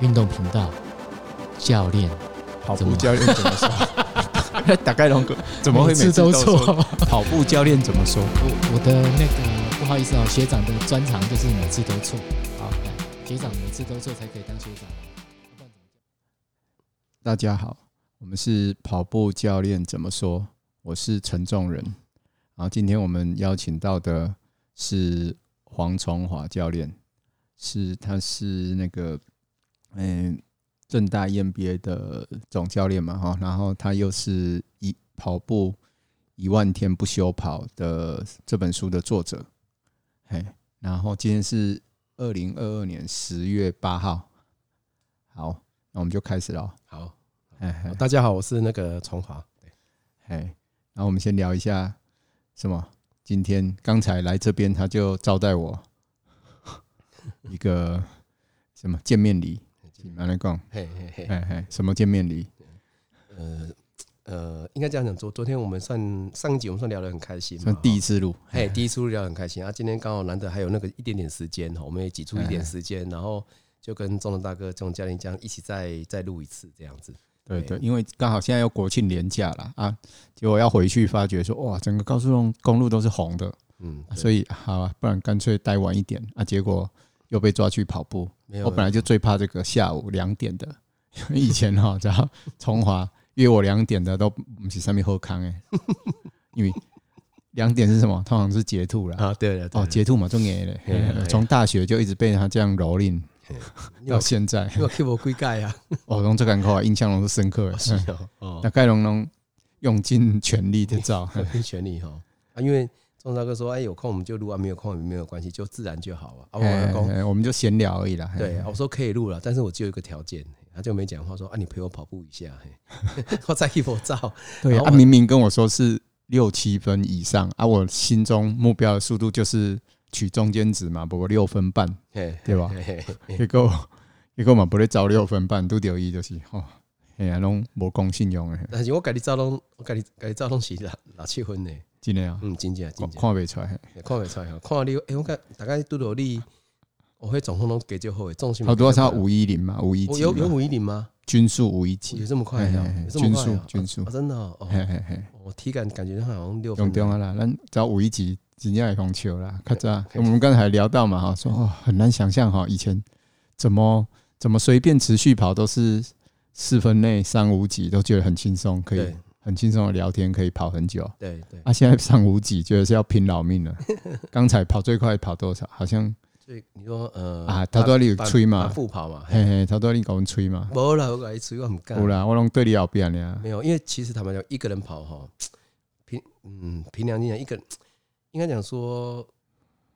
运动频道教练，跑步教练怎么说？打开龙哥怎么会每次都错？跑步教练怎么说？我我的那个不好意思哦，学长的专长就是每次都错。好，来，学长每次都错才可以当学长。大家好，我们是跑步教练怎么说？我是陈仲仁。然后今天我们邀请到的是黄崇华教练。是，他是那个，嗯，正大 EMBA 的总教练嘛，哈，然后他又是一跑步一万天不休跑的这本书的作者，嘿，然后今天是二零二二年十月八号，好，那我们就开始了，好，哎，大家好，我是那个崇华，对，嘿，然后我们先聊一下什么？今天刚才来这边，他就招待我。一个什么见面礼？拿来讲，嘿嘿嘿，嘿嘿，什么见面礼？呃呃，应该这样讲。昨昨天我们算上一集，我们算聊得很开心，算第一次录，嘿，第一次录聊得很开心啊。今天刚好难得还有那个一点点时间，我们也挤出一点时间，然后就跟仲仁大哥、仲教练这样一起再再录一次这样子。对对，因为刚好现在要国庆连假了啊，结果要回去发觉说哇，整个高速公路都是红的，嗯，所以好啊，不然干脆待晚一点啊，结果。又被抓去跑步，我本来就最怕这个下午两点的，以前哈，只要崇华约我两点的都不是上面喝康哎，因为两点是什么？通常是截兔了啊，对了，哦，截兔嘛，重点嘞，从大学就一直被他这样蹂躏到现在，因为给我归盖啊，哦，从这感觉印象都是深刻，是哦，那盖龙龙用尽全力的照，用尽全力哈啊，因为。仲大哥说：“哎，有空我们就录啊，没有空也没有关系，就自然就好了。”啊，我我们就闲聊而已啦。对，我说可以录了，但是我只有一个条件，他就没讲话说：“啊，你陪我跑步一下，我再一波照。”对啊，明明跟我说是六七分以上啊，我心中目标的速度就是取中间值嘛，不过六分半，对吧？结果结果嘛，不会找六分半，都得意就是哦，哎呀，拢无公信用的。但是我给你照拢，我给你给你照拢是六六七分的。真的啊，嗯，真的，看不出来，看不出来，看你，哎，我看大概都有你，我会总共都给就好诶，重心好多少五一零嘛，五一几，有有五一零吗？均速五一几，有这么快？均速，均速，真的，哦，我体感感觉好像六分。钟啊啦，咱找五一几，直接来红球啦，看这，我们刚才聊到嘛，哈，说哦，很难想象哈，以前怎么怎么随便持续跑都是四分内三五几，都觉得很轻松，可以。很轻松的聊天，可以跑很久。对对。啊，现在上五几，觉得是要拼老命了。刚才跑最快跑多少？好像。最你说呃啊，他都你吹嘛，复跑嘛，嘿嘿，他都你搞吹嘛。没啦，我搞你吹我很干。有啦，我拢对你后边呢。没有，因为其实他们讲一个人跑哈，凭嗯凭良心讲，一个人 应该讲说，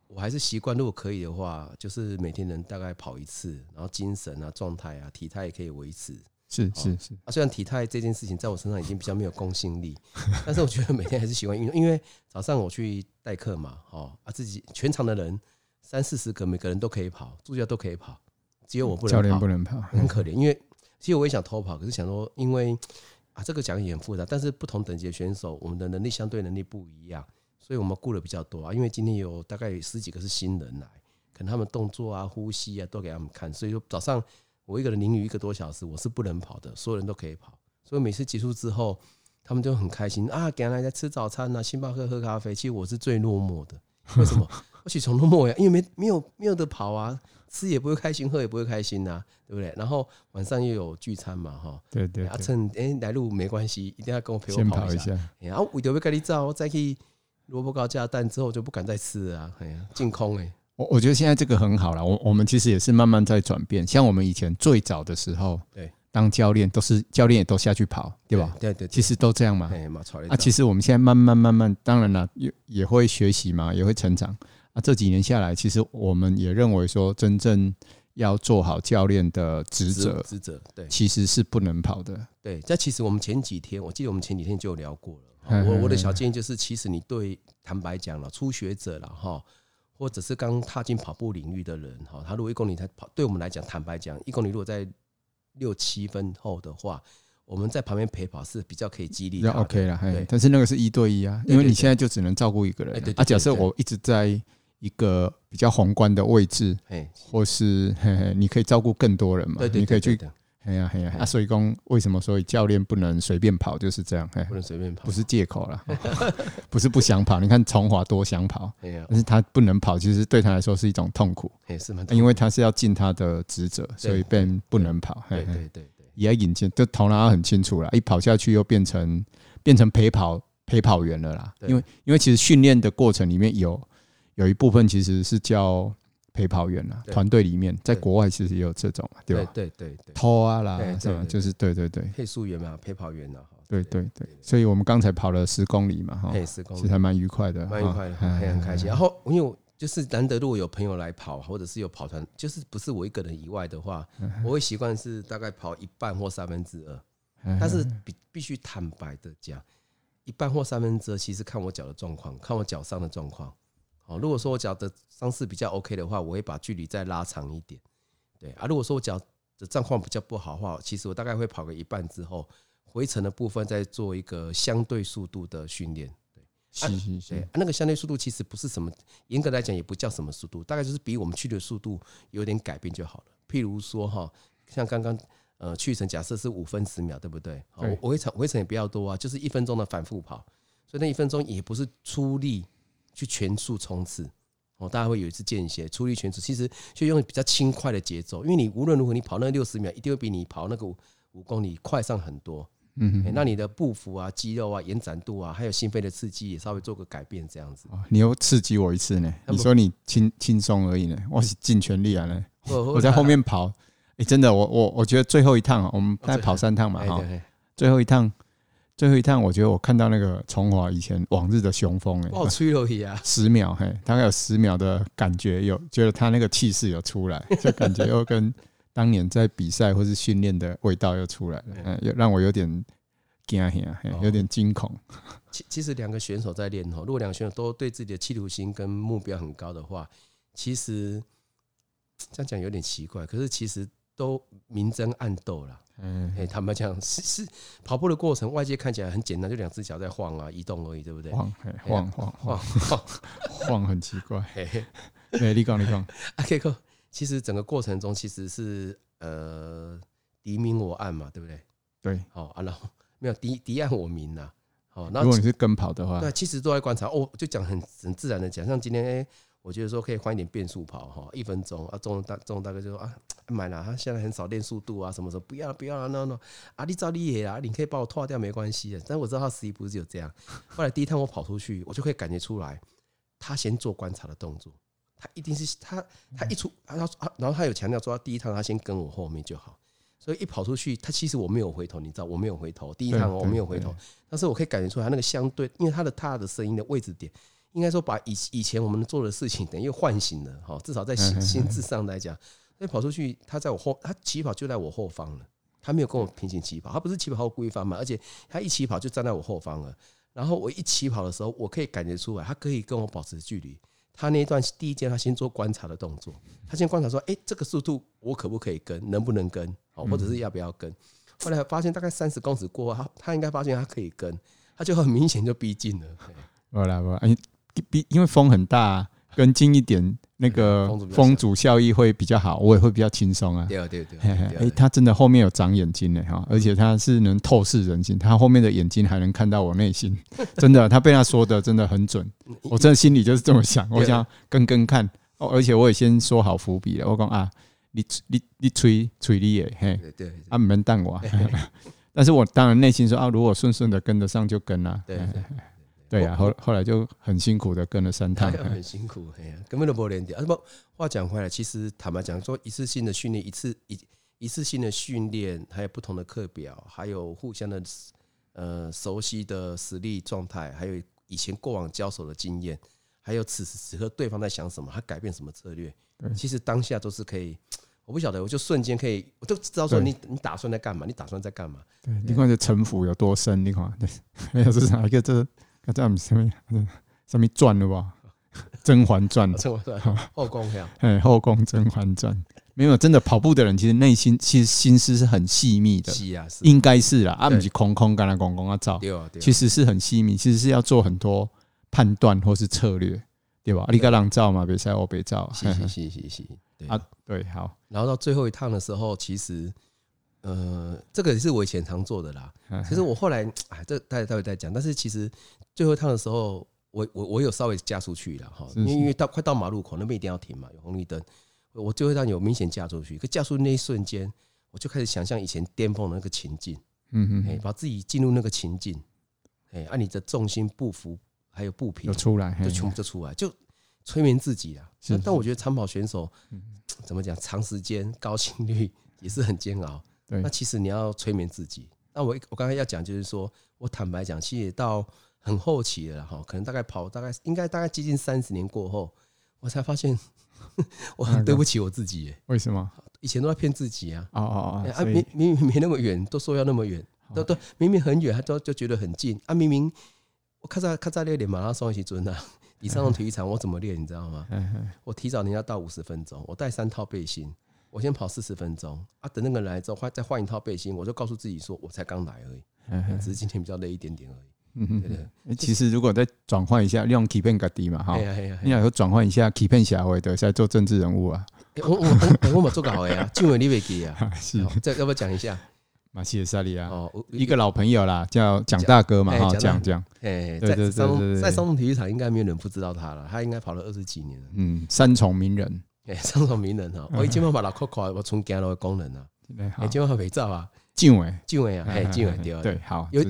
我还是习惯，如果可以的话，就是每天能大概跑一次，然后精神啊、状态啊、体态也可以维持。是是是啊，虽然体态这件事情在我身上已经比较没有公信力，但是我觉得每天还是喜欢运动。因为早上我去代课嘛，哦啊，自己全场的人三四十个，每个人都可以跑，助教都可以跑，只有我不能跑，教练不能跑，很可怜。因为其实我也想偷跑，可是想说，因为啊，这个讲也很复杂，但是不同等级的选手，我们的能力相对能力不一样，所以我们顾的比较多啊。因为今天有大概有十几个是新人来，可能他们动作啊、呼吸啊都给他们看，所以说早上。我一个人淋雨一个多小时，我是不能跑的，所有人都可以跑，所以每次结束之后，他们就很开心啊，给人来在吃早餐啊，星巴克喝咖啡。其实我是最落寞的，为什么？我起床落寞呀，因为没没有没有得跑啊，吃也不会开心，喝也不会开心呐、啊，对不对？然后晚上又有聚餐嘛，哈，对对，对，啊，趁哎来路没关系，一定要跟我陪我跑一下，然后为了要跟你走，再去萝卜糕加蛋之后就不敢再吃了啊，哎呀，净空哎。我我觉得现在这个很好了，我我们其实也是慢慢在转变。像我们以前最早的时候，对，当教练都是教练也都下去跑，对吧？对对，其实都这样嘛。啊，其实我们现在慢慢慢慢，当然了，也也会学习嘛，也会成长。啊，这几年下来，其实我们也认为说，真正要做好教练的职责，职责对，其实是不能跑的。对，这其实我们前几天，我记得我们前几天就有聊过了。我我的小建议就是，其实你对，坦白讲了，初学者了哈。或者是刚踏进跑步领域的人，哈，他如果一公里才跑，对我们来讲，坦白讲，一公里如果在六七分后的话，我们在旁边陪跑是比较可以激励的。OK 了，对。但是那个是一对一啊，因为你现在就只能照顾一个人。啊，假设我一直在一个比较宏观的位置，嘿，或是嘿嘿你可以照顾更多人嘛？对对，你可以去。对哎呀哎呀，啊，所以讲为什么所以教练不能随便跑就是这样？哎，不能随便跑，不是借口了，不是不想跑。你看崇华多想跑，但是他不能跑，其实对他来说是一种痛苦。因为他是要尽他的职责，所以变不能跑。对对对对，也引进，就头脑很清楚了。一跑下去又变成变成陪跑陪跑员了啦。因为因为其实训练的过程里面有有一部分其实是叫。陪跑员啊，团队里面，在国外其实也有这种，对吧？对对对，偷啊啦，是吧？就是对对对，配速员嘛，陪跑员呐，对对对。所以我们刚才跑了十公里嘛，哈，十公里，其实还蛮愉快的，蛮愉快的，很很开心。然后因为就是难得，如果有朋友来跑，或者是有跑团，就是不是我一个人以外的话，我会习惯是大概跑一半或三分之二。但是必必须坦白的讲，一半或三分之二，其实看我脚的状况，看我脚上的状况。哦，如果说我脚的伤势比较 OK 的话，我会把距离再拉长一点。对啊，如果说我脚的状况比较不好的话，其实我大概会跑个一半之后，回程的部分再做一个相对速度的训练。对，是是是，那个相对速度其实不是什么，严格来讲也不叫什么速度，大概就是比我们去的速度有点改变就好了。譬如说哈，像刚刚呃去程假设是五分十秒，对不对？我我回程回程也比较多啊，就是一分钟的反复跑，所以那一分钟也不是出力。去全速冲刺哦，大家会有一次间歇出力全速，其实就用比较轻快的节奏，因为你无论如何你跑那六十秒，一定会比你跑那个五公里快上很多。嗯，那你的步幅啊、肌肉啊、延展度啊，还有心肺的刺激也稍微做个改变，这样子。你又刺激我一次呢？你说你轻轻松而已呢？我是尽全力啊呢！我在后面跑，哎，真的，我我我觉得最后一趟我们再跑三趟嘛哈，最后一趟。最后一趟，我觉得我看到那个崇华以前往日的雄风哎，哦，吹了一啊，十秒嘿，大概有十秒的感觉，有觉得他那个气势有出来，就感觉又跟当年在比赛或是训练的味道又出来了，嗯，又让我有点惊吓，有点惊恐。其其实两个选手在练吼，如果两个选手都对自己的企图心跟目标很高的话，其实这样讲有点奇怪，可是其实都明争暗斗了。嗯，哎，坦白讲，是是跑步的过程，外界看起来很简单，就两只脚在晃啊，移动而已，对不对？晃，晃，晃，晃，晃，晃，很奇怪。哎，你讲，你讲。阿 K 哥，其实整个过程中其实是呃，敌明我暗嘛，对不对？对。好啊，然后没有敌敌暗我明呐。好，那如果你是跟跑的话，对，其实都在观察。哦，就讲很很自然的讲，像今天哎。我觉得说可以换一点变速跑哈，一分钟啊，中大中大哥就说啊，买了，他现在很少练速度啊，什么什么不要了不要了，no no，啊你照你也啊，你可以把我拖掉没关系的，但我知道他实际不是有这样。后来第一趟我跑出去，我就可以感觉出来，他先做观察的动作，他一定是他他一出，然后然后他有强调说，第一趟他先跟我后面就好，所以一跑出去，他其实我没有回头，你知道我没有回头，第一趟我没有回头，但是我可以感觉出来他那个相对，因为他的踏的声音的位置点。应该说，把以以前我们做的事情等于唤醒了哈，至少在心心智上来讲，那跑出去，他在我后，他起跑就在我后方了，他没有跟我平行起跑，他不是起跑后故意放慢，而且他一起跑就站在我后方了。然后我一起跑的时候，我可以感觉出来，他可以跟我保持距离。他那一段第一件，他先做观察的动作，他先观察说，哎，这个速度我可不可以跟，能不能跟，或者是要不要跟。后来发现大概三十公尺过后，他他应该发现他可以跟，他就很明显就逼近了。好了，我比因为风很大，跟近一点，那个风阻效益会比较好，我也会比较轻松啊。对对对，哎，他真的后面有长眼睛呢哈，而且他是能透视人心，他后面的眼睛还能看到我内心，真的，他被他说的真的很准，我真的心里就是这么想，我想跟跟看。哦，而且我也先说好伏笔了，我讲啊，你你你吹吹你的嘿，对，啊门当我，但是我当然内心说啊，如果顺顺的跟得上就跟了，对。对呀、啊，后后来就很辛苦的跟了三趟，很辛苦，哎呀，根本都不连点。啊不，话讲回来，其实坦白讲，说一次性的训练，一次一一次性的训练，还有不同的课表，还有互相的呃熟悉的实力状态，还有以前过往交手的经验，还有此时此刻对方在想什么，他改变什么策略，其实当下都是可以。我不晓得，我就瞬间可以，我都知道说你你打算在干嘛，你打算在干嘛？对，你看这城府有多深？你看，对，没有是哪一个这？那这样什么什么传了吧？《甄嬛传》甄嬛传。后宫这样，哎，后宫《甄嬛传》没有真的跑步的人，其实内心其实心思是很细密的，是啊，应该是啦，啊，不是空空干啦，空空啊，照，其实是很细密，其实是要做很多判断或是策略，对吧？你跟人照嘛，别使我别照。是是是是是，对。啊，对，好。然后到最后一趟的时候，其实，呃，这个也是我以前常做的啦。其实我后来，哎，这待会待会再讲。但是其实最后一趟的时候，我我我有稍微加出去了哈，因为因为到快到马路口那边一定要停嘛，有红绿灯。我最后一趟有明显加出去，可加出那一瞬间，我就开始想象以前巅峰的那个情境。嗯嗯，把自己进入那个情境。哎，按你的重心、步幅还有步频，就出来，就全部就出来，就催眠自己啊。但我觉得长跑选手怎么讲，长时间高心率也是很煎熬。那其实你要催眠自己。那我我刚才要讲就是说，我坦白讲，其实到很后期了哈，可能大概跑大概应该大概接近三十年过后，我才发现 我很对不起我自己。为什么？以前都在骗自己啊。哦哦哦。啊，明明明没那么远，都说要那么远。都都明明很远，他都就觉得很近啊！明明我咔嚓咔嚓练练马拉松一起准的，你上体育场我怎么练？你知道吗？我提早人家到五十分钟，我带三套背心，我先跑四十分钟啊！等那个人来之后，换再换一套背心，我就告诉自己说，我才刚来而已，只是今天比较累一点点而已。嗯嗯，其实如果再转换一下，用 keep 片个低嘛哈，你要说转换一下 keep 片下回的，在做政治人物啊。我我我我冇做个好呀，俊伟你别记啊，是，这要不要讲一下？马西尔萨利亚哦，一个老朋友啦，叫蒋大哥嘛哈，蒋蒋，哎，对对对，在松动体育场应该没有人不知道他了，他应该跑了二十几年了。嗯，三重名人，哎，三重名人哈，我今晚把他扣扣，我从走路的功能啊，哎，今晚没照啊，俊伟，俊伟啊，哎，俊伟对对，好，有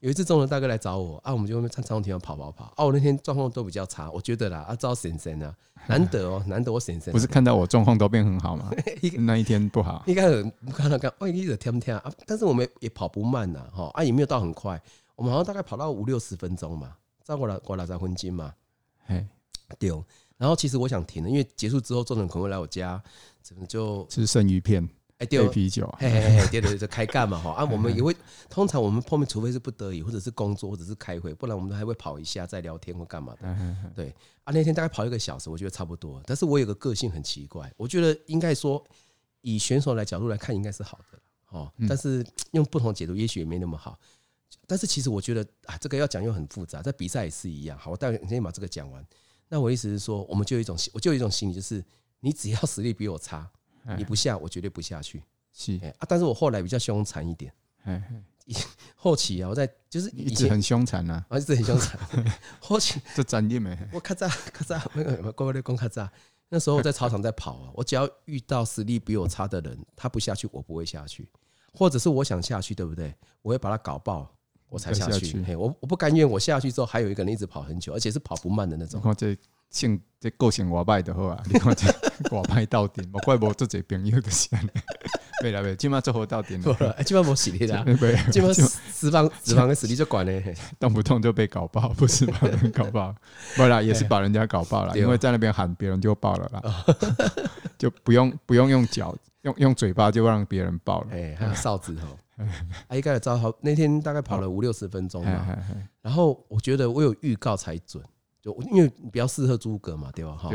有一次中了大哥来找我啊，我们就在长隆体育场跑跑跑，啊，我那天状况都比较差，我觉得啦，啊，招神神啊。难得哦，难得我婶婶不是看到我状况都变很好吗？那一天不好，应该有看到看，哎，你听不天啊？但是我们也跑不慢呐，哈，啊，也没有到很快，我们好像大概跑到五六十分钟嘛，照过来过来才分金嘛，嘿，对。然后其实我想停了，因为结束之后，众人可能会来我家，怎么就吃生鱼片。哎，对，啤酒，嘿嘿嘿，对对对，开干嘛哈？啊，我们也会，通常我们碰面，除非是不得已，或者是工作，或者是开会，不然我们还会跑一下再聊天或干嘛的。对，啊，那天大概跑一个小时，我觉得差不多。但是我有个个性很奇怪，我觉得应该说，以选手来角度来看，应该是好的哦。但是用不同解读，也许也没那么好。但是其实我觉得啊，这个要讲又很复杂，在比赛也是一样。好，我待会先把这个讲完。那我意思是说，我们就有一种，我就有一种心理，就是你只要实力比我差。你不下，我绝对不下去。是啊，但是我后来比较凶残一点。后期啊，我在就是一直很凶残呐，啊，一直很凶残。后期这专业没？我咔嚓咔嚓，那个乖乖的公咔嚓。那时候我在操场在跑啊，我只要遇到实力比我差的人，他不下去，我不会下去。或者是我想下去，对不对？我会把他搞爆，我才下去。我我不甘愿，我下去之后还有一个人一直跑很久，而且是跑不慢的那种。性这个性我败的好啊！你看这 我败到顶，我怪不做这朋友的先。对了，对，今晚做好到顶了。今晚没实力啦，今晚脂肪脂肪的实力就管了，动不动就被搞爆，不是把人搞爆，不啦，也是把人家搞爆了。因为在那边喊别人就爆了啦，就不用不用用脚，用用嘴巴就让别人爆了。哎，还有哨子哦，啊，应该有招好。那天大概跑了五六十分钟嘛，然后我觉得我有预告才准。就因为比较适合诸葛嘛，对吧？哈，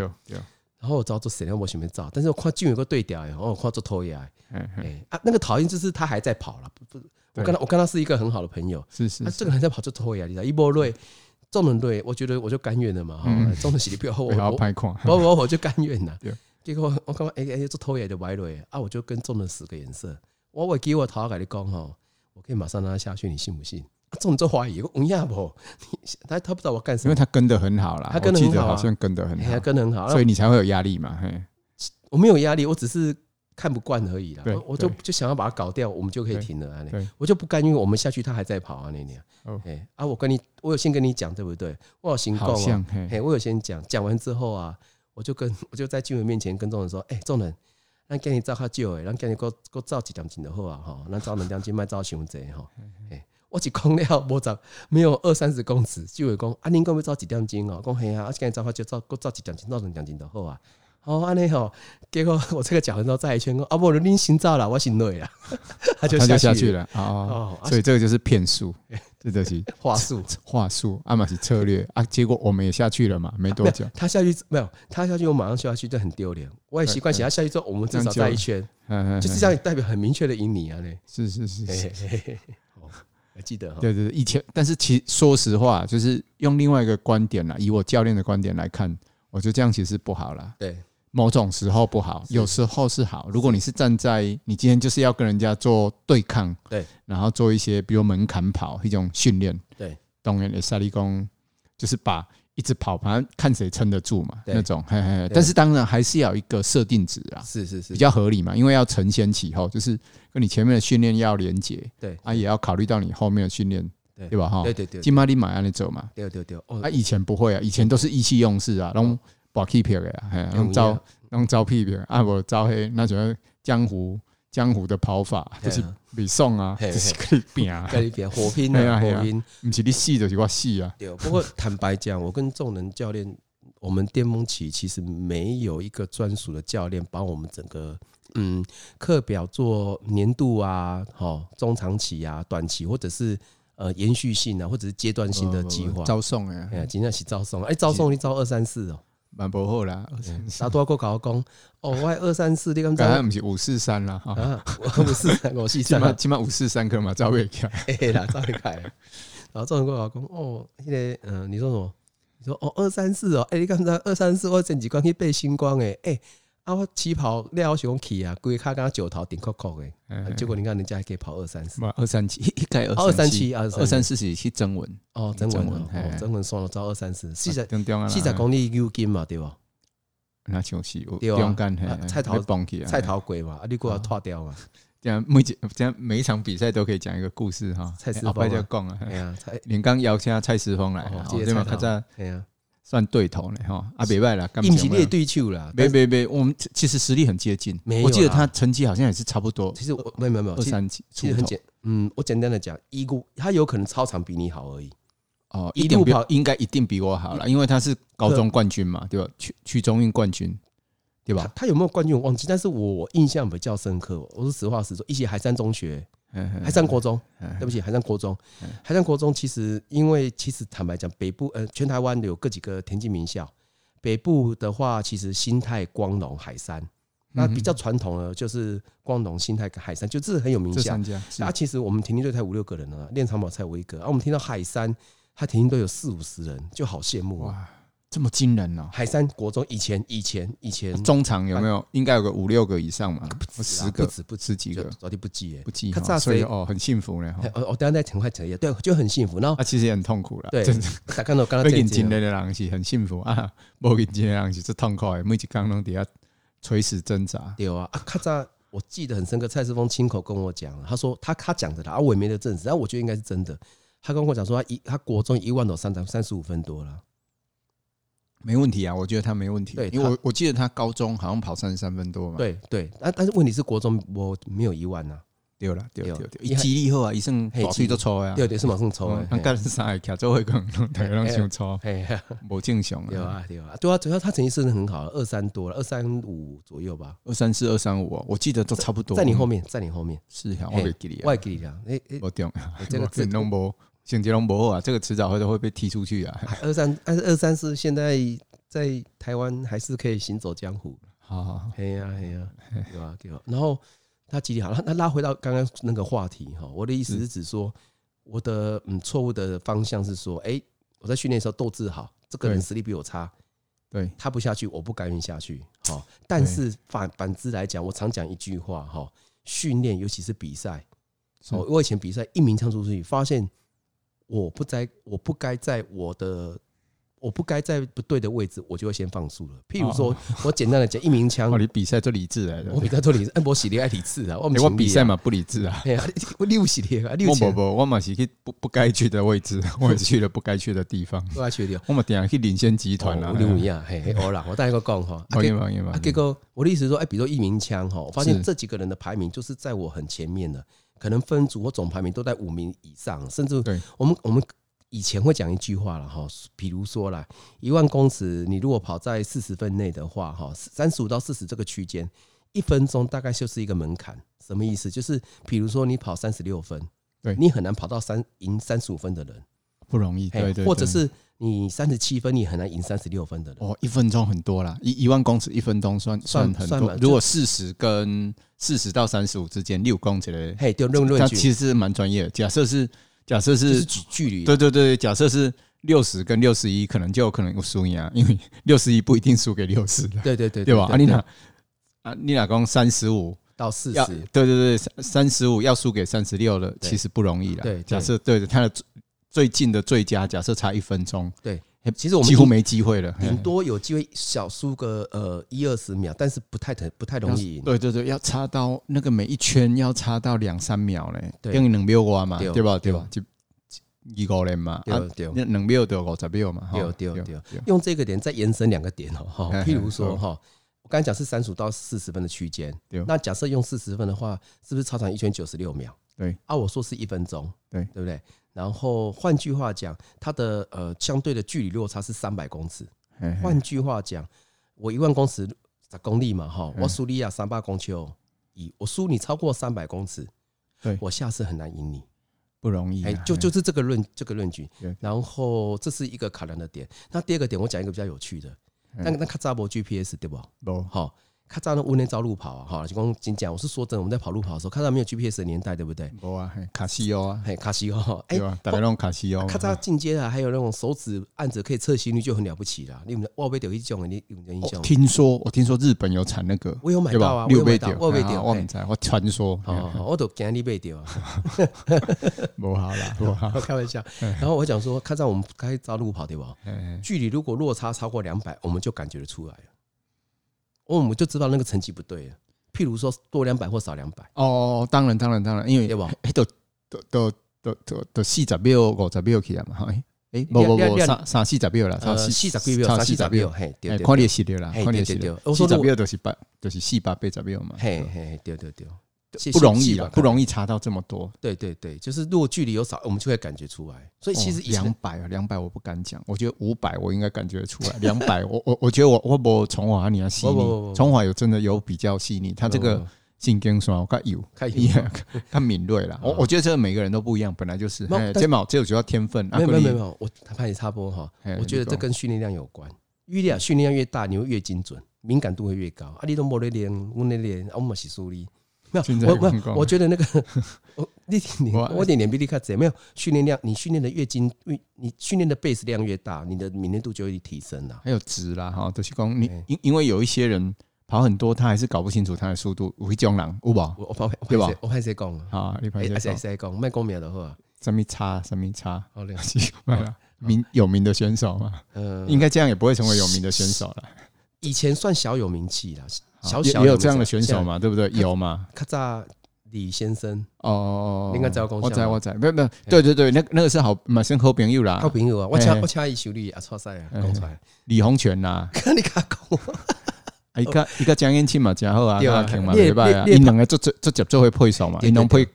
然后我知道做谁让我前面照，但是我看俊有个对调，然后我看做拖牙，哎啊，那个讨厌就是他还在跑了，不不，我跟他我跟他是一个很好的朋友，是是，他这个还在跑就拖牙，你知道？一波瑞。中了瑞，我觉得我就甘愿了嘛，哈，众人洗的比较厚，我 我我我就甘愿了，结果我刚刚哎哎做拖牙就歪了，啊，我就跟中了十个颜色，我我给我头跟你讲哈，我可以马上让他下去，你信不信？这种做怀疑，我问下不？他他不知道我干什么，因为他跟得很好啦，他跟得很好，好像跟得很好，跟得很好，所以你才会有压力嘛。我没有压力，我只是看不惯而已啦。我就就想要把它搞掉，我们就可以停了啊。我就不甘，因为我们下去，他还在跑啊。那年，哎啊，我跟你，我有先跟你讲，对不对？我有行动啊，哎，我有先讲，讲完之后啊，我就跟 我就在俊伟面前跟众人说，哎，众人，那给你照下旧诶，让给你给给照几张镜的货啊，哈，那照能量镜卖照熊贼哈，哎。我只讲了无十，没有二三十公尺，就会讲啊，您可不可以照几点钟哦？讲嘿啊，啊，现在照话就照，够照几点钟，照成两斤的好啊。哦，安尼吼，结果我这个讲完之后再一圈，啊，不，您先照了，我先累了，他就下去了。哦，所以这个就是骗术，这就是话术，话术，阿玛是策略啊。结果我们也下去了嘛，没多久，他下去没有，他下去我马上下去，就很丢脸。我也习惯，他下去之后，我们至少再一圈，就是这样，代表很明确的赢你啊。嘞，是是是。还记得哈？对对对，以前，但是其实说实话，就是用另外一个观点啦，以我教练的观点来看，我觉得这样其实不好啦。对，某种时候不好，有时候是好。如果你是站在你今天就是要跟人家做对抗，对，然后做一些比如门槛跑一种训练，对，当然的赛力功就是把一直跑，反正看谁撑得住嘛，那种。嘿嘿。但是当然还是要有一个设定值啊，是是是，比较合理嘛，因为要承先启后，就是跟你前面的训练要连结，对，啊，也要考虑到你后面的训练。对吧？哈，对对对，金马里马安尼走嘛，对对对。啊，以前不会啊，以前都是意气用事啊，拢把屁撇的呀，拢招拢招屁撇啊，不招黑，那种江湖江湖的跑法就是比送啊，就是跟你拼啊，可以拼火拼啊，火拼，不是你死就是我死啊。对，不过坦白讲，我跟众人教练，我们巅峰期其实没有一个专属的教练帮我们整个嗯课表做年度啊，好中长期啊，短期或者是。呃，延续性啊，或者是阶段性的计划，招送哎，今天是招送，哎，招送你招二三四哦，蛮不好啦，大多个搞工哦，我二三四，你刚才不是五四三啦，五四三，五四三，起码起码五四三可嘛，招未开，哎啦，招未开，然后招人过老公哦，那个嗯，你说什么？你说哦，二三四哦，哎，你刚才二三四，我前几关去背星光诶，哎。啊！我起跑料想起啊，规卡刚九头顶扣扣诶，结果你看人家还可以跑二三四，二三七，一改二三七，二三四是去征文。哦，征文哦，增稳算了，招二三四，四十四十公里 U 金嘛，对吧？那就是对啊，菜头菜头鬼嘛，啊，你给我脱掉嘛？这样每这样每一场比赛都可以讲一个故事哈。蔡时峰就讲啊，哎呀，连刚邀请蔡思峰来，对嘛？他在，哎呀。算对头了哈，啊，别拜了，一起列对手了，没没没，我们其实实力很接近，我记得他成绩好像也是差不多。其实我没有没有没有，二三级，其实很简，嗯，我简单的讲，一股他有可能操场比你好而已。哦，一路跑应该一定比我好了，因为他是高中冠军嘛，对吧？区区中运冠军，对吧？他有没有冠军我忘记，但是我印象比较深刻。我是实话实说，一起海山中学。海山国中，对不起，海山国中，海山国中其实因为其实坦白讲，北部呃全台湾有各几个田径名校，北部的话其实新泰、光荣、海山，那比较传统的就是光荣、新泰跟海山，就这是很有名校。啊，其实我们田径队才五六个人呢，练长跑才我一个，啊，我们听到海山，他田径队有四五十人，就好羡慕啊。这么惊人哦！海山国中以前以前以前中场有没有？应该有个五六个以上嘛？十个，不止不止几个？昨天不记哎，不记。所以哦，很幸福呢。我我等下再很快承认，对，就很幸福。然后他其实也很痛苦了。对，大家看到刚刚认真的人是很幸福啊，不认真的人是痛苦的，每一刚拢底下垂死挣扎。对啊，啊，咔嚓，我记得很深刻，蔡世峰亲口跟我讲，他说他他讲的啦，我也没得证实，但我觉得应该是真的。他跟我讲说，他一他国中一万多三三三十五分多了。没问题啊，我觉得他没问题。对，因为我我记得他高中好像跑三十三分多嘛。对对，但但是问题是国中我没有一万呐，对了对对对，一激励后啊，医生保岁都抽啊，对对是马上抽啊，他干啥也卡，做会更大家拢想抽，无正常啊。对啊对啊，对啊，主要他成绩是很好，二三多了，二三五左右吧，二三四二三五，我记得都差不多。在你后面，在你后面。是啊，我给你，我给你啊，哎哎，我懂，这个成绩不，成绩不好啊，这个迟早会都会被踢出去啊。二三二二三四现在。在台湾还是可以行走江湖。好好好，嘿呀嘿呀，对吧？对吧？然后他极力好，那拉回到刚刚那个话题哈。我的意思是指说，我的嗯错误的方向是说，哎，我在训练的时候斗志好，这个人实力比我差，对，他不下去，我不甘愿下去。好，但是反反之来讲，我常讲一句话哈，训练尤其是比赛，哦，我以前比赛一鸣枪出去，发现我不在，我不该在我的。我不该在不对的位置，我就会先放速了。譬如说，我简单的讲，一鸣枪，你比赛最理智来的，我比赛做理智，我喜你爱理智啊。我比赛嘛不理智啊，我六喜你啊，六不不，我嘛是去不不该去的位置，我也是去了不该去的地方。不该去的我嘛点去领先集团啊，不一样。嘿，好啦，我带一个讲哈。结果我的意思是说，哎，比如说一鸣枪哈，我发现这几个人的排名就是在我很前面的，可能分组或总排名都在五名以上，甚至我们我们。以前会讲一句话了哈，比如说啦，一万公尺你如果跑在四十分内的话哈，三十五到四十这个区间，一分钟大概就是一个门槛。什么意思？就是比如说你跑三十六分，对你很难跑到三赢三十五分的人，不容易。对对，或者是你三十七分，你很难赢三十六分的人。哦，一分钟很多啦，一一万公尺一分钟算算很多。如果四十跟四十到三十五之间六公尺的，嘿，就论论据，其实是蛮专业的。假设是。假设是距离，对对对，假设是六十跟六十一可能就有可能有输赢啊，因为六十一不一定输给六十的，对对对，对吧？啊，你俩啊，你俩讲三十五到四十，对对对，三三十五要输给三十六了，其实不容易了。对，假设对的他的最近的最佳，假设差一分钟，对，其实我们几乎没机会了，顶多有机会小输个呃一二十秒，但是不太疼，不太容易赢。对对对，要差到那个每一圈要差到两三秒嘞，对，等于两秒哇嘛，对吧？对吧？就。一个人嘛，啊，两秒就五十秒嘛，对对对，用这个点再延伸两个点哦，哈，譬如说哈，我刚才讲是三十五到四十分的区间，那假设用四十分的话，是不是操场一圈九十六秒？对，啊，我说是一分钟，对，对不对？然后换句话讲，它的呃相对的距离落差是三百公尺，换句话讲，我一万公尺十公里嘛，哈，我输你啊三百公丘，以我输你超过三百公尺，对。我下次很难赢你。不容易，哎，就就是这个论这个论据，然后这是一个考量的点。那第二个点，我讲一个比较有趣的，那那卡扎博 GPS 对不？不，好。卡扎的屋内招路跑啊，哈，就光仅讲，我是说真的，我们在跑路跑的时候，卡扎没有 GPS 的年代，对不对？有啊，卡西欧啊，嘿，卡西欧，哎，大概那种卡西欧。卡扎进阶啊，还有那种手指按着可以测心率，就很了不起了。你们我被丢一种，你有没有印象？听说我听说日本有产那个，我有买到啊，我有买到，我被丢，我唔知，我传说，我都惊你被丢啊。不好啦，不好，开玩笑。然后我讲说，卡扎我们开招路跑对吧？距离如果落差超过两百，我们就感觉得出来了。哦，我们就知道那个成绩不对了。譬如说多两百或少两百。哦，当然，当然，当然，因为对吧？都都都都都都四十秒、五十秒起来嘛，哎。哎，不不不，三三四十秒了，三四十几秒，三四十秒，嘿，对对，看你是对啦，看你是对。四十秒就是八，就是四八八十秒嘛。嘿嘿，对对对。不容易啊，不容易查到这么多。对对对，就是如果距离有少，我们就会感觉出来。所以其实两百啊，两百我不敢讲，我觉得五百我应该感觉出来。两百，我我我觉得我我不从华你要细腻，从华有真的有比较细腻，他这个神经衰我看有，看看敏锐了。我我觉得这个每个人都不一样，本来就是。肩膀只有主要天分。没有没有没有，我他怕你插播哈。我觉得这跟训练量有关，越练训练量越大，你会越精准，敏感度会越高。啊，你都没得练，我那练，我们是输你。没有，我我我觉得那个，我你你我点点比你看怎没有训练量，你训练的越精，越你训练的 base 量越大，你的敏锐度就会提升了。还有值啦哈，都是讲你因因为有一些人跑很多，他还是搞不清楚他的速度。会讲人有吧？我我对吧？我拍谁讲啊？你拍谁谁谁讲？卖公名的话，什么差什么差？好了解，名有名的选手嘛，呃，应该这样也不会成为有名的选手了。以前算小有名气了。小小也有这样的选手嘛，对不对？有嘛？卡扎李先生哦，应该知道功效。我在我在，没有没有，对对对，那那个是好马上好朋友啦，好朋友啊！我请我请伊修理啊，错赛啊，讲出来。李洪权呐，看 你卡讲，一个一个江燕庆嘛，真好啊，阿庆嘛，对吧？因两个做做做接做会配手嘛，因拢配，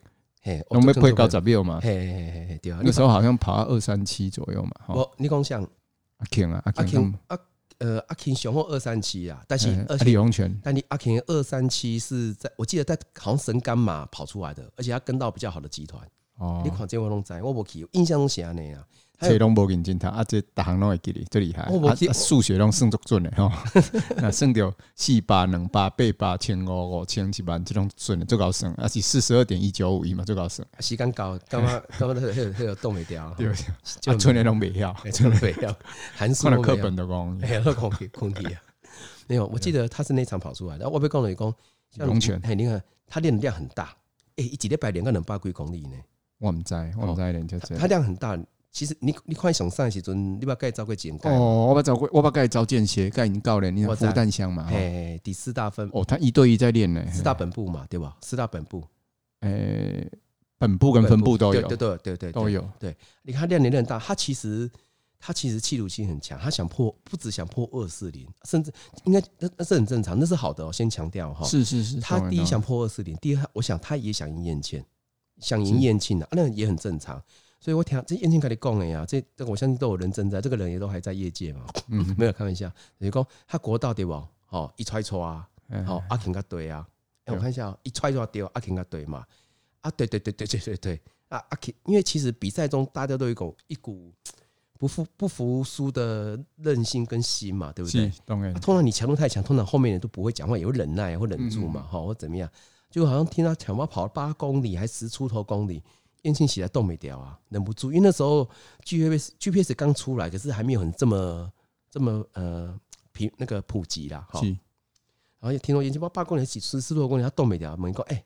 拢要配高十秒嘛，嘿嘿嘿嘿，对啊。那时候好像跑到二三七左右嘛，我你讲像阿庆啊，阿庆啊。呃，阿 King 雄厚二三七啊，但是李荣全，但你阿 King 二三七是在我记得在好像神干马跑出来的，而且他跟到比较好的集团。哦，你看这我拢知，我无去，印象中是安尼啊。这拢无认真读，啊，这逐项拢会记哩，最厉害。啊，数学拢算足准的吼，那算到四百、两百、八百、千五、五千、一万，这种准的最高算，而且四十二点一九五一嘛，最高算。时间到，干嘛干嘛？那个那个动没掉，对，就存的拢没掉，存的没掉。函数课本都讲，没有空气，空气啊。没有，我记得他是那场跑出来的。我被讲了一讲，龙泉，嘿，你看他练的量很大，诶，一礼拜练个两百几公里呢。我唔知，我唔知练就这样。他量很大。其实你你快上山的时阵，你把盖招个简介哦，我把招过，我把盖招间歇，盖已经到了。你看孵蛋箱嘛，哎，第四大分哦，他一对一在练呢，四大本部嘛，对吧？四大本部，诶，本部跟分部都有，对对对对都有。对，你看量年量大，他其实他其实企图心很强，他想破，不只想破二四零，甚至应该那那是很正常，那是好的哦。先强调哈，是是是，他第一想破二四零，第二我想他也想赢燕倩，想赢燕庆的，那也很正常。所以我听这燕青跟你讲的呀，这这我相信都有人正在，这个人也都还在业界嘛，嗯，没有开玩笑。你讲他国道对不？哦一踹错啊，哦阿庆个对啊，哎我看一下，一踹错掉阿庆个对嘛，啊对对对对对对对，啊阿庆，因为其实比赛中大家都有一股一股不服不服输的韧性跟心嘛，对不对？当然，通常你强度太强，通常后面人都不会讲话，也会忍耐或忍住嘛，好或怎么样，就好像听他抢跑跑了八公里还十出头公里。燕青起来动没掉啊，忍不住，因为那时候 GPS GPS 刚出来，可是还没有很这么这么呃平那个普及啦，哈。然后听说燕青八八公里、十十多公里，他动没掉，问讲哎，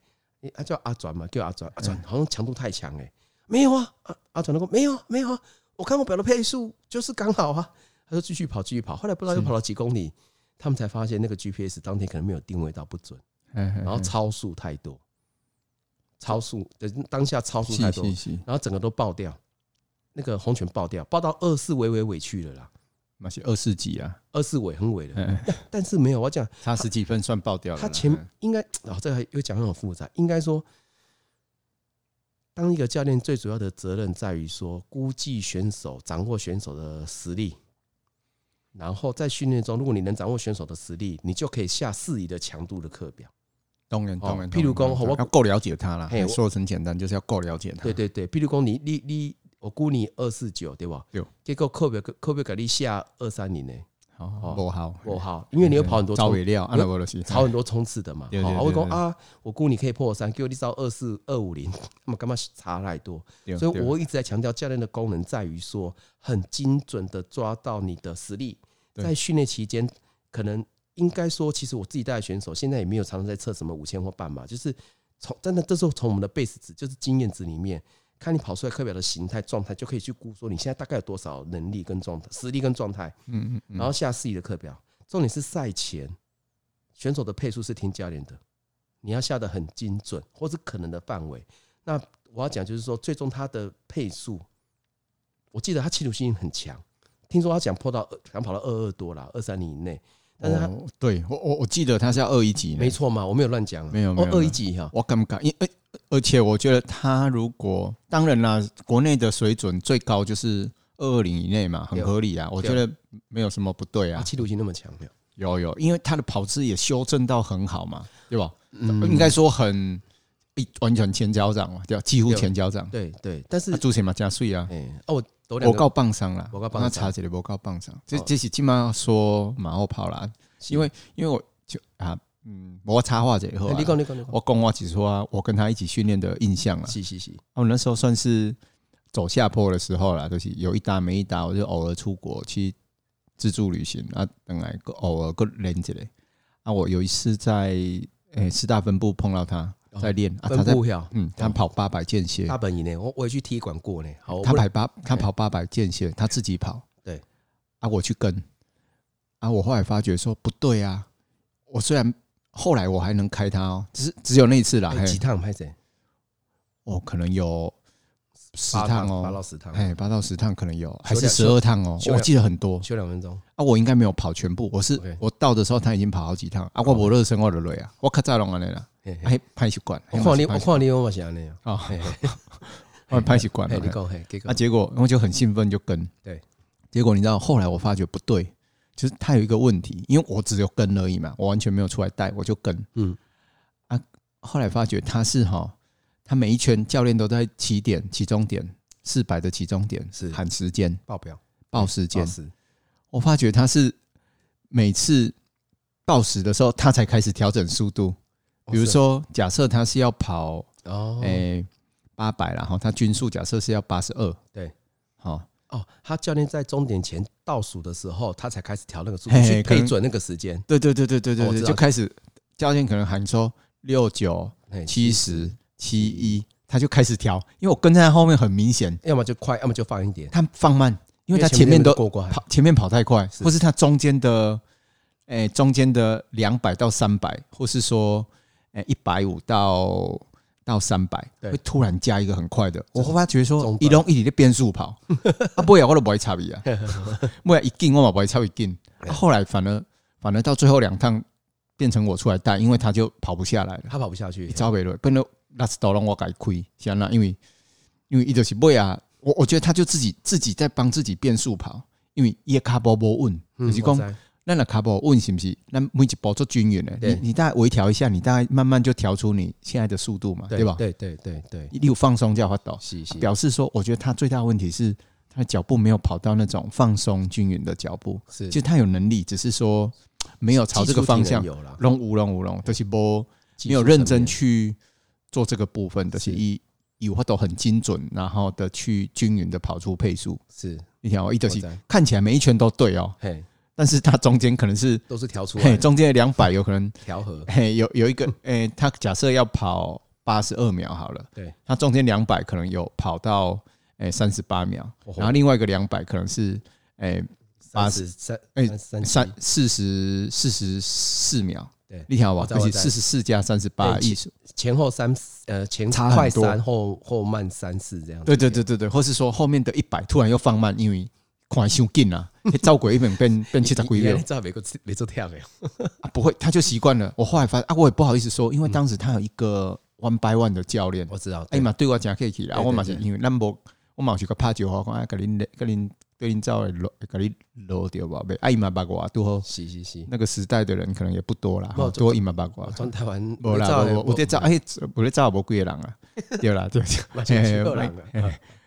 他叫阿转嘛，叫阿转，阿转好像强度太强哎，没有啊，阿阿转那个没有没有啊，我看我表的配速就是刚好啊，他说继续跑继续跑，后来不知道又跑了几公里，他们才发现那个 GPS 当天可能没有定位到不准，然后超速太多。超速的当下超速太多，然后整个都爆掉，那个红犬爆掉，爆到二四尾尾尾去了啦，那是二四几啊，二四尾很尾的，但是没有我讲差十几分算爆掉了。他前应该啊，这个又讲很复杂，应该说，当一个教练最主要的责任在于说估计选手，掌握选手的实力，然后在训练中，如果你能掌握选手的实力，你就可以下适宜的强度的课表。当然，当然。譬如讲，我要够了解他了。说的很简单，就是要够了解他。对对对，譬如讲，你你你，我估你二四九，对吧？对。结果课表课表给你下二三零呢？哦，不好，不好，因为你要跑很多，超尾料，跑很多冲刺的嘛。好，我讲啊，我估你可以破三，结果你招二四二五零，那么干嘛差太多？所以我一直在强调，教练的功能在于说，很精准的抓到你的实力，在训练期间可能。应该说，其实我自己带的选手现在也没有常常在测什么五千或半马，就是从真的这时候从我们的 base 值，就是经验值里面，看你跑出来课表的形态状态，就可以去估说你现在大概有多少能力跟状态、实力跟状态。嗯嗯，然后下适宜的课表。重点是赛前选手的配速是听教练的，你要下得很精准，或是可能的范围。那我要讲就是说，最终他的配速，我记得他企图心很强，听说他想破到想跑到二二多了，二三零以内。但是他对我我我记得他是要二一级，没错嘛，我没有乱讲，没有没有二一级哈，我敢不敢？因而而且我觉得他如果当然啦，国内的水准最高就是二二零以内嘛，很合理啊，我觉得没有什么不对啊。气度性那么强，没有。有有，因为他的跑姿也修正到很好嘛，对吧？应该说很一完全前脚掌嘛，对，几乎前脚掌。对对，但是主线嘛加税啊，哦。我告棒伤了，我刚查起来我告棒伤，这这是起码说马后炮啦，因为因为我就啊嗯，我插话者以后，你讲你讲你讲，我讲话只是说我跟他一起训练的印象了，是是是，我那时候算是走下坡的时候了，就是有一搭没一搭，我就偶尔出国去自助旅行啊，等来个偶尔个连接嘞，啊，我有一次在诶师大分部碰到他。在练。啊，他在嗯，他跑八百间歇，八百以呢，我我也去踢馆过呢。好，他跑八，他跑八百间歇，他自己跑。对，啊，我去跟，啊，我后来发觉说不对啊，我虽然后来我还能开他哦，只是只有那一次啦。几趟拍谁？哦，可能有十趟哦，八到十趟，哎，八到十趟可能有，还是十二趟哦，我记得很多。休两分钟。啊，我应该没有跑全部，我是我到的时候他已经跑好几趟啊，我不热身我就累啊，我卡早拢安尼啦。哎，拍习惯。我看你，我看你，我嘛是安尼啊。哦，我拍习惯了。你讲，嘿，啊，结果我就很兴奋，就跟。对。结果你知道，后来我发觉不对，就是他有一个问题，因为我只有跟而已嘛，我完全没有出来带，我就跟。嗯。啊，后来发觉他是哈，他每一圈教练都在起点、起终点，四百的起终点是喊时间报表、报时间。我发觉他是每次报时的时候，他才开始调整速度。比如说，假设他是要跑哦，诶，八百，然后他均速假设是要八十二，对，好哦，他教练在终点前倒数的时候，他才开始调那个速度去配准那个时间，对对对对对对对，就开始教练可能喊说六九七十七一，他就开始调，因为我跟在他后面很明显，要么就快，要么就放一点，他放慢，因为他前面都跑，前面跑太快，或是他中间的，诶，中间的两百到三百，或是说。诶，一百五到到三百，会突然加一个很快的。我后来觉得说，一龙一直在变速跑，啊，不要我都不会差别啊，不然一进我嘛不会超一进。后来反而反而到最后两趟变成我出来带，因为他就跑不下来了，他跑不下去，招北了，不能那是都让我改亏，行了，因为因为一直是不啊，我我觉得他就自己自己在帮自己变速跑，因为也卡波波稳，就是讲。那那卡步问是不是？那每一步做均匀的，你你大概微调一下，你大概慢慢就调出你现在的速度嘛，对吧？对对对对，你有放松叫他倒，表示说，我觉得他最大的问题是他的脚步没有跑到那种放松均匀的脚步，是，其实他有能力，只是说没有朝这个方向，拢无拢无拢，都是波没有认真去做这个部分，都是一。有法都很精准，然后的去均匀的跑出配速。是，你听我一就是看起来每一圈都对哦，嘿，但是它中间可能是都是调出来，中间的两百有可能调和，嘿，有有一个，诶，他假设要跑八十二秒好了，对，它中间两百可能有跑到诶三十八秒，然后另外一个两百可能是诶八十三诶三四十四十四秒。对，你听好不好？四十四加三十八，意思前后三呃前差快三后后慢三四这样。对对对对对，或是说后面的一百突然又放慢，因为快伤紧了，照轨一边变变七十几秒。照每个每做跳没有？不会，他就习惯了。我后来发现啊，我也不好意思说，因为当时他有一个 one by one 的教练，我知道。哎嘛，对我讲客气啦，我嘛是因为咱无，我嘛是个拍酒话，讲哎，跟恁甲恁。对你照落，给你落掉吧呗。阿姨嘛八卦，拄好。是是是，那个时代的人可能也不多了，多伊嘛八卦。从台湾，无啦，我我在照，哎，我在照，我贵人啊，对啦，对。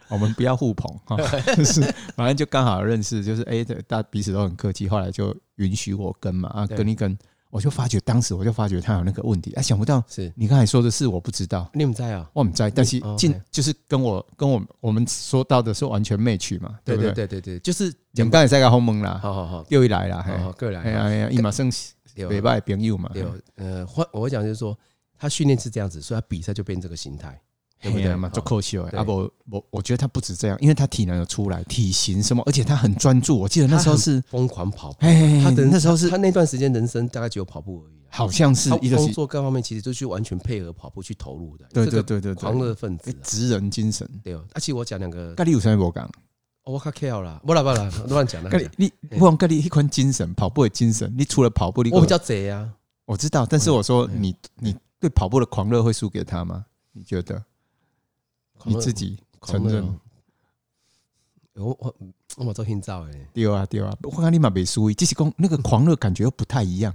我们不要互捧哈，就是反正就刚好认识，就是哎，大家彼此都很客气，后来就允许我跟嘛，啊，跟一跟。我就发觉，当时我就发觉他有那个问题，哎，想不到是。你刚才说的是我不知道，你们在啊，我们在，但是进就是跟我跟我我们说到的是完全 match 嘛，对不对？对对对，就是你们刚才在个后门啦，好好好，又一来啦，好，各位来，哎呀哎呀，一马生礼拜朋友嘛，有呃，我我讲就是说，他训练是这样子，所以他比赛就变这个形态。对不对嘛？做可惜啊！不，我我觉得他不止这样，因为他体能有出来，体型什么，而且他很专注。我记得那时候是疯狂跑步，他的那时候是他那段时间人生大概只有跑步而已。好像是工作各方面其实都去完全配合跑步去投入的。对对对对，狂热分子，职人精神。对，而且我讲两个，咖喱有啥我讲？我卡 K 了，不啦不啦，乱讲了。你你忘咖喱一款精神，跑步的精神。你除了跑步，你我比较贼啊。我知道，但是我说你你对跑步的狂热会输给他吗？你觉得？你自己承认，我我我冇做心照诶，对啊对啊，我看你嘛没输，就是讲那个狂热感觉又不太一样，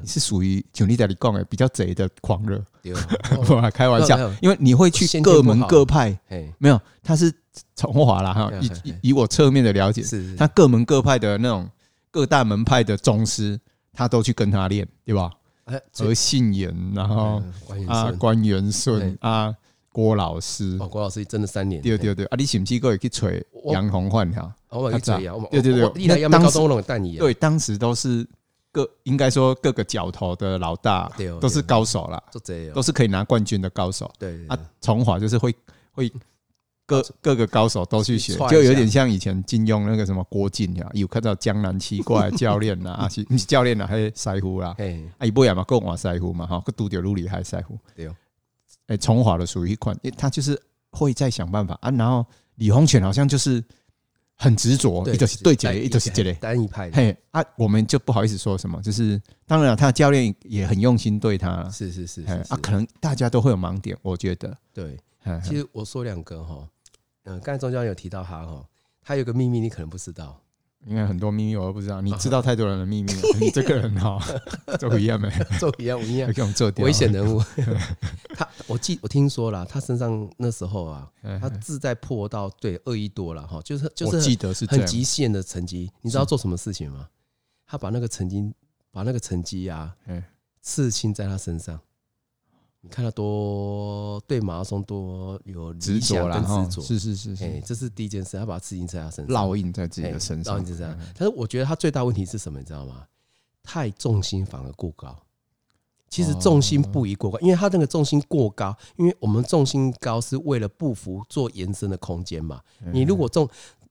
你是属于像你在你讲诶比较贼的狂热，对啊，开玩笑，因为你会去各门各派，没有，他是从华啦哈，以以我侧面的了解，是他各门各派的那种各大门派的宗师，他都去跟他练，对吧？何信言，然后啊关元顺啊。郭老师，哦，郭老师真的三年，对对对，啊，你是不是过去吹杨红焕哈？我去吹啊，对对对，那当时对，当时都是各应该说各个角头的老大，都是高手啦，都是可以拿冠军的高手。对啊，崇华就是会会各各个高手都去学，就有点像以前金庸那个什么郭靖呀，有看到江南七怪教练呐，啊是教练呐，还是师傅啦？哎，伊不也嘛，够换师傅嘛，哈，个拄着愈厉害师傅。对。哎，崇华的属于一款，他就是会再想办法啊。然后李洪权好像就是很执着，一就是对接，一就是这类，单一派。嘿啊，我们就不好意思说什么，就是当然了，他的教练也很用心对他。是是是，啊，可能大家都会有盲点，我觉得。对，其实我说两个哈，嗯，刚才钟教练有提到他哈，他有个秘密你可能不知道。应该很多秘密我都不知道，你知道太多人的秘密了。你这个人哈，做一样没？做一样，一样。我做危险人物。他，我记，我听说了，他身上那时候啊，他自在破到对二亿多了哈，就是就是记得是很极限的成绩。你知道做什么事情吗？他把那个成绩，把那个成绩啊，刺青在他身上。你看他多对马拉松多有理想跟执着，是是是是，哎，这是第一件事，他把刺青在他身上，烙印在自己的身上，烙印在身上。但是我觉得他最大问题是什么，你知道吗？太重心反而过高。其实重心不宜过高，因为他那个重心过高，因为我们重心高是为了步幅做延伸的空间嘛。你如果重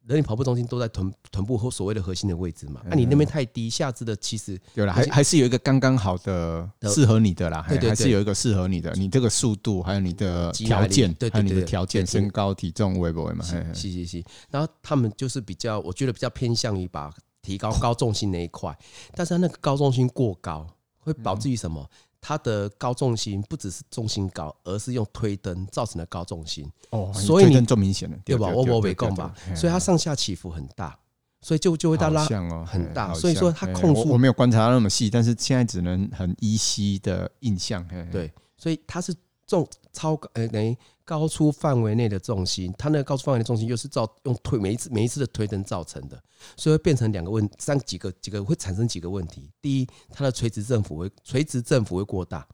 人体跑步中心都在臀臀部和所谓的核心的位置嘛，那你那边太低，下肢的其实对了，还还是有一个刚刚好的适合你的啦，对对，还是有一个适合你的，你这个速度还有你的条件，还有你的条件，身高体重会不会嘛？是是是，然后他们就是比较，我觉得比较偏向于把提高高重心那一块，但是他那个高重心过高，会导致于什么？它的高重心不只是重心高，而是用推灯造成的高重心。哦，所以你这么明显了对吧？我我没讲吧？所以它上下起伏很大，所以就就会它拉很大。所以说它控速我没有观察到那么细，但是现在只能很依稀的印象。对，所以它是重超高，呃，等于。高出范围内的重心，它那个高出范围的重心又是造用推每一次每一次的推蹬造成的，所以会变成两个问三几个几个会产生几个问题。第一，它的垂直振幅会垂直振幅会过大，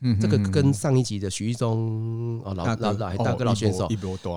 嗯，这个跟上一集的许一中哦，老老老大哥老选手，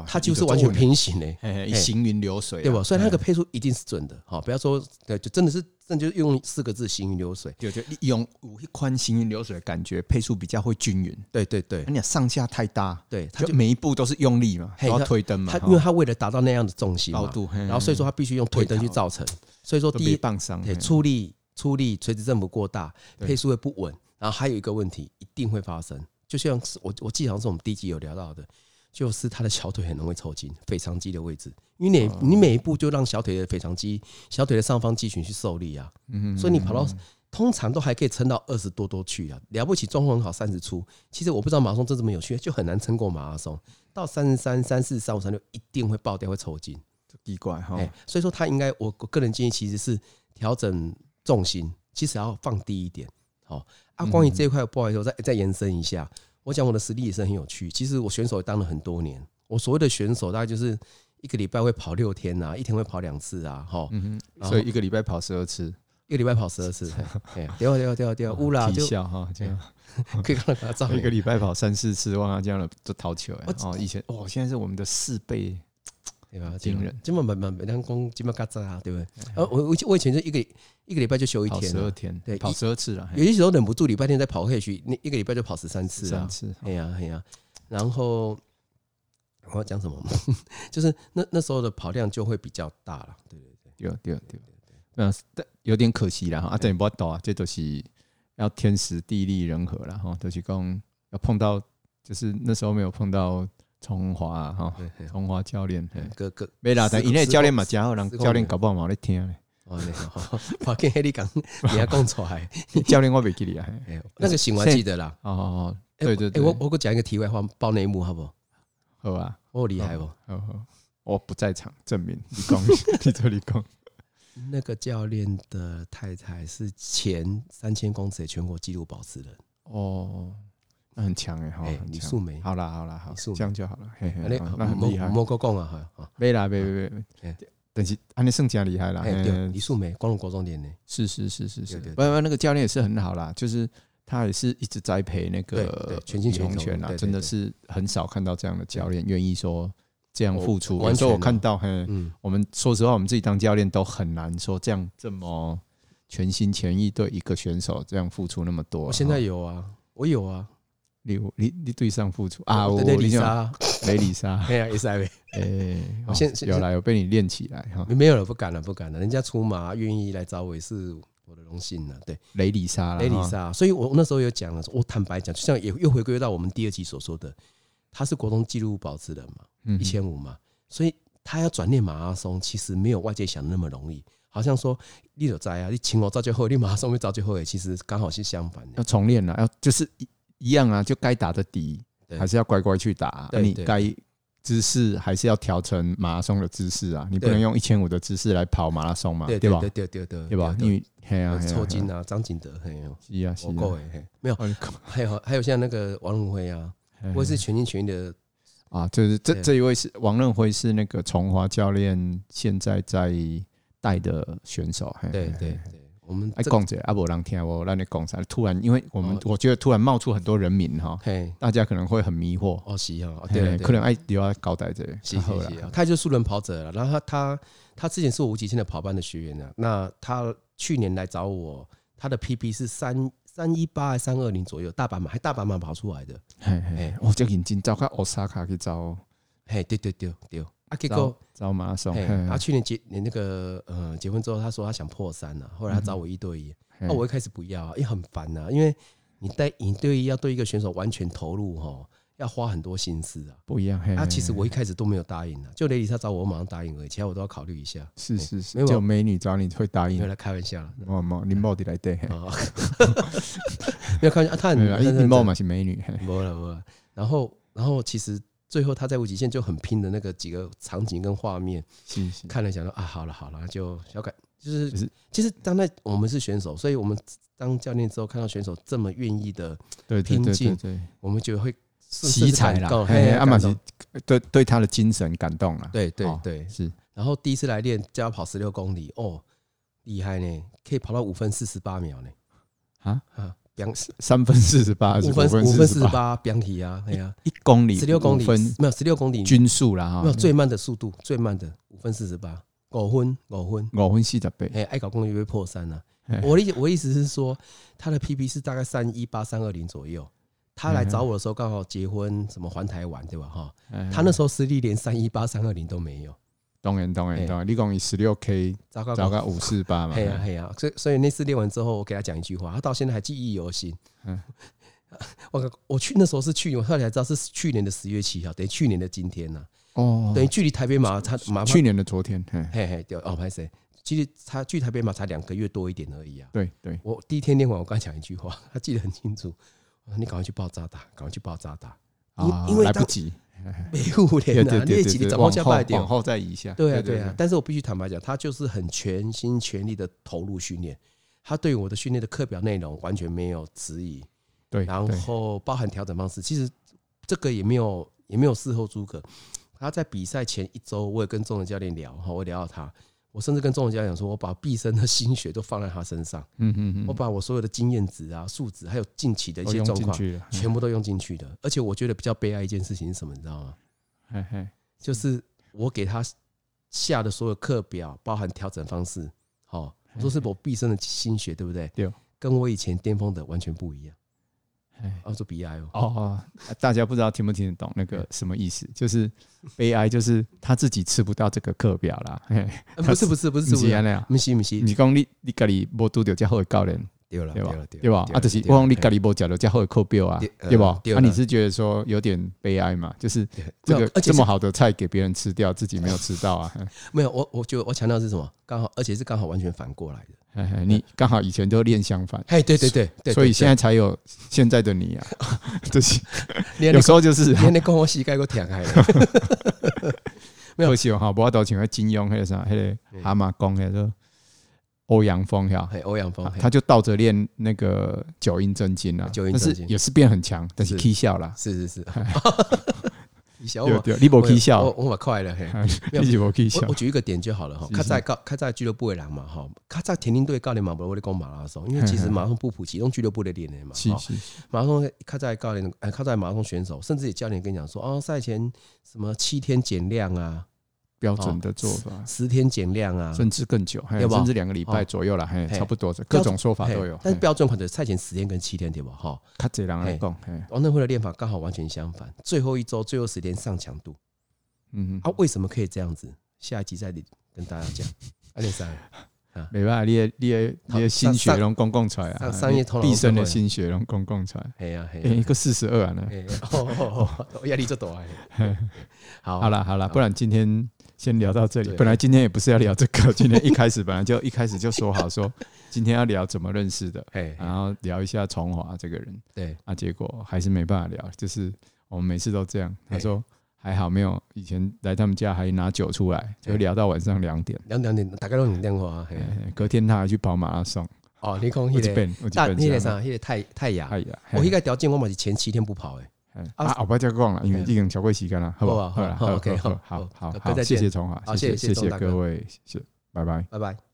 他就是完全平行的，行云流水，对吧？所以他那个配速一定是准的，好，不要说对，就真的是，真的就用四个字“行云流水”，就就用一宽行云流水的感觉，配速比较会均匀。对对对，你上下太大，对，他就每一步都是用力嘛，都要推蹬嘛。他因为他为了达到那样的重心高度，然后所以说他必须用推蹬去造成，所以说第一棒伤，对，出力出力垂直振幅过大，配速会不稳。然后还有一个问题一定会发生，就像是我我记得好像是我们第一集有聊到的，就是他的小腿很容易抽筋，腓肠肌的位置，因为你你每一步就让小腿的腓肠肌、小腿的上方肌群去受力啊，所以你跑到通常都还可以撑到二十多多去啊，了不起状况很好三十出，其实我不知道马拉松真这么有趣，就很难撑过马拉松，到三十三、三四、三五、三六一定会爆掉，会抽筋，奇怪哈，所以说他应该我我个人建议其实是调整重心，其实要放低一点。哦，啊，关于这一块，不好意思，我再再延伸一下。我讲我的实力也是很有趣。其实我选手也当了很多年。我所谓的选手，大概就是一个礼拜会跑六天啊，一天会跑两次啊，哈。嗯哼。所以一个礼拜跑十二次，一个礼拜跑十二次。对啊，对啊，对啊，对啊，乌啦就笑哈，这样 可以看到他照。一个礼拜跑三四次，哇，这样的都逃球哎。哦，以前哦，现在是我们的四倍。对吧？惊人，这么慢慢每天工这么嘎扎啊，对不对？呃，我我我以前就一个一个礼拜就休一天，十二天，对，跑十二次了。有些时候忍不住礼拜天再跑回去，那一个礼拜就跑十三次三次，哎呀哎呀。然后我要讲什么？就是那那时候的跑量就会比较大了。对对对，对对对对对。那有点可惜了哈，啊，这也不懂啊，这都是要天时地利人和了哈，都是讲要碰到，就是那时候没有碰到。崇华哈，崇华教练，哥哥没啦，但因为教练嘛，加好人教练搞不好冇在听嘞。哦，那个好，跑跟黑你讲，你还讲出来，教练我没记得啊。那个行我记得啦。哦哦，对对对，我我给我讲一个题外话，爆内幕好不好？好啊，我厉害不？好好，我不在场证明。你讲，你这里讲。那个教练的太太是前三千公尺的全国纪录保持人。哦。那很强哎，好，李素梅，好啦好啦好，这样就好了，嘿嘿，那很厉害，莫哥讲啊，哈，没啦，没没没，但是安尼算真厉害啦，对，李素梅，光荣国中练的，是是是是是，不不，那个教练也是很好啦，就是他也是一直栽培那个全心全意啊，真的是很少看到这样的教练愿意说这样付出，有时候我看到，嘿，我们说实话，我们自己当教练都很难说这样这么全心全意对一个选手这样付出那么多。我现在有啊，我有啊。你你你对上付出啊！我雷里莎，雷里莎，哎呀，也是 哎，我现有来，有被你练起来哈。没有了，不敢了，不敢了。人家出马愿意来找我，也是我的荣幸了。对，雷里莎，雷里莎。所以我那时候有讲了，我坦白讲，就像也又回归到我们第二集所说的，他是国中纪录保持人嘛，一千五嘛，所以他要转念马拉松，其实没有外界想的那么容易。好像说你有在啊，你请我早最后，你马拉松会早就后，其实刚好是相反的，要重练了，要就是。一样啊，就该打的底还是要乖乖去打。你该姿势还是要调成马拉松的姿势啊，你不能用一千五的姿势来跑马拉松嘛，对吧？对对对对，对吧？因为嘿啊，抽筋啊，张景德嘿有，是啊，我够哎，没有，还有还有像那个王润辉啊，我是全心全意的啊，就是这这一位是王润辉，是那个崇华教练现在在带的选手，对对对。我们爱讲者阿伯让听我让你讲啥？突然，因为我们我觉得突然冒出很多人名哈，大家可能会很迷惑。哦，是啊，对，可能爱留要交代这个。是是他就是素人跑者了。然后他他他之前是我无极限的跑班的学员呢。那他去年来找我，他的 PP 是三三一八还三二零左右，大阪马还大阪马跑出来的。嘿嘿，我就认真找看奥萨卡去找。嘿，对对对对。啊，结果找马拉松。他去年结年那个呃结婚之后，他说他想破三了，后来他找我一对一。那我一开始不要，因为很烦呐，因为你带一对一要对一个选手完全投入哈，要花很多心思啊。不一样。那其实我一开始都没有答应的，就雷里他找我，我马上答应而已，其他我都要考虑一下。是是是，只有美女找你会答应。没有来开玩笑了。哦，冇，你冇的来对。没有开玩笑，他很，林茂嘛是美女。没了没了。然后然后其实。最后他在无极限就很拼的那个几个场景跟画面，看了想说啊，好了好了，就小改就是其实当在我们是选手，所以我们当教练之后看到选手这么愿意的拼劲，我们就会喜彩了。阿马吉对对他的精神感动了，对对对。是。然后第一次来练就要跑十六公里，哦，厉害呢，可以跑到五分四十八秒呢。啊啊，两三分四十八，五分五分四十八，标题啊，哎呀，一公里十六公里分没有十六公里均速啦哈，没有最慢的速度，最慢的五分四十八，五分五分五分四十八，哎，爱搞公里会破三啊。我的我意思是说，他的 PP 是大概三一八三二零左右。他来找我的时候刚好结婚，什么环台湾对吧？哈，他那时候实力连三一八三二零都没有。当然当然当然，你讲你十六 K，糟糕糟糕五四八嘛。嘿呀嘿呀，所以所以那次练完之后，我给他讲一句话，他到现在还记忆犹新。我我去那时候是去年，我后来才知道是去年的十月七号，等于去年的今天呐。哦，等于距离台北马他马去年的昨天，嘿嘿对哦，拍谁？其实他距台北马才两个月多一点而已啊。对对，我第一天练完，我刚讲一句话，他记得很清楚。你赶快去报渣打，赶快去报渣打。因为来不及，没五年了，练几你怎么加快点？往后再移一下。对啊，对啊。但是我必须坦白讲，他就是很全心全力的投入训练。他对我的训练的课表内容完全没有质疑。对。然后包含调整方式，其实这个也没有也没有事后诸葛。他在比赛前一周，我也跟中文教练聊，哈，我聊到他。我甚至跟钟文佳讲说，我把毕生的心血都放在他身上，嗯嗯嗯，我把我所有的经验值啊、数值，还有近期的一些状况，全部都用进去的。而且我觉得比较悲哀一件事情是什么，你知道吗？嘿嘿，就是我给他下的所有课表，包含调整方式，好，我说是我毕生的心血，对不对？对，跟我以前巅峰的完全不一样。哦，做 BI 哦！哦，大家不知道听不听得懂那个什么意思？就是悲哀，就是他自己吃不到这个课表啦。不是不是不是，不是那样，不是不是。你讲你你家里无拄到较好的教练，对了对吧？对吧？啊，就是我讲你家里无找到较好的课表啊，对吧？啊，你是觉得说有点悲哀嘛？就是这个这么好的菜给别人吃掉，自己没有吃到啊？没有，我我觉得我强调是什么？刚好，而且是刚好完全反过来的。你刚好以前都练相反，哎，对对对，所以现在才有现在的你啊，这些有时候就是连你跟我膝盖都舔开了，没有。戏哈，不要都请个金庸还是啥，那个蛤蟆功，那个欧阳锋哈，欧阳锋，他就倒着练那个九阴真经啊，九阴真经。也是变很强，但是踢笑了，是是是。对对，你不笑，我我快乐嘿。你笑。我举一个点就好了哈。他在高，他在俱乐部的人嘛哈。他在田径队教练嘛，不我咧讲马拉松，因为其实马拉松不普及，用俱乐部的练的嘛。是是。马拉松，他在教练，哎，他在马拉松选手，甚至也教练跟你讲说，哦，赛前什么七天减量啊。标准的做法，十天减量啊，甚至更久，甚至两个礼拜左右了，嘿，差不多，各种说法都有。但是标准款的赛前十天跟七天对吧？哈，他这样来讲，王登辉的练法刚好完全相反，最后一周最后十天上强度。嗯哼，啊，为什么可以这样子？下一集再跟大家讲。阿连三 啊，没办法，你的你的你的心血拢公共出来啊，商业头脑，毕生的心血拢公共出来。哎呀，一个四十二啊，呢，压力就大。好，好了好了，不然今天。先聊到这里。本来今天也不是要聊这个，今天一开始本来就一开始就说好说，今天要聊怎么认识的，然后聊一下崇华这个人。对，啊，结果还是没办法聊，就是我们每次都这样。他说还好没有以前来他们家还拿酒出来，就聊到晚上两点。两两点大概都有电话。隔天他还去跑马拉松。哦，你讲那个大那个啥，那个太太阳。我应该条件我嘛是前七天不跑诶。啊，我不要再讲了，因为已经超过时间了，好不好？好了，OK，好好好好，谢谢崇华，谢谢谢谢各位，谢，拜拜，拜拜。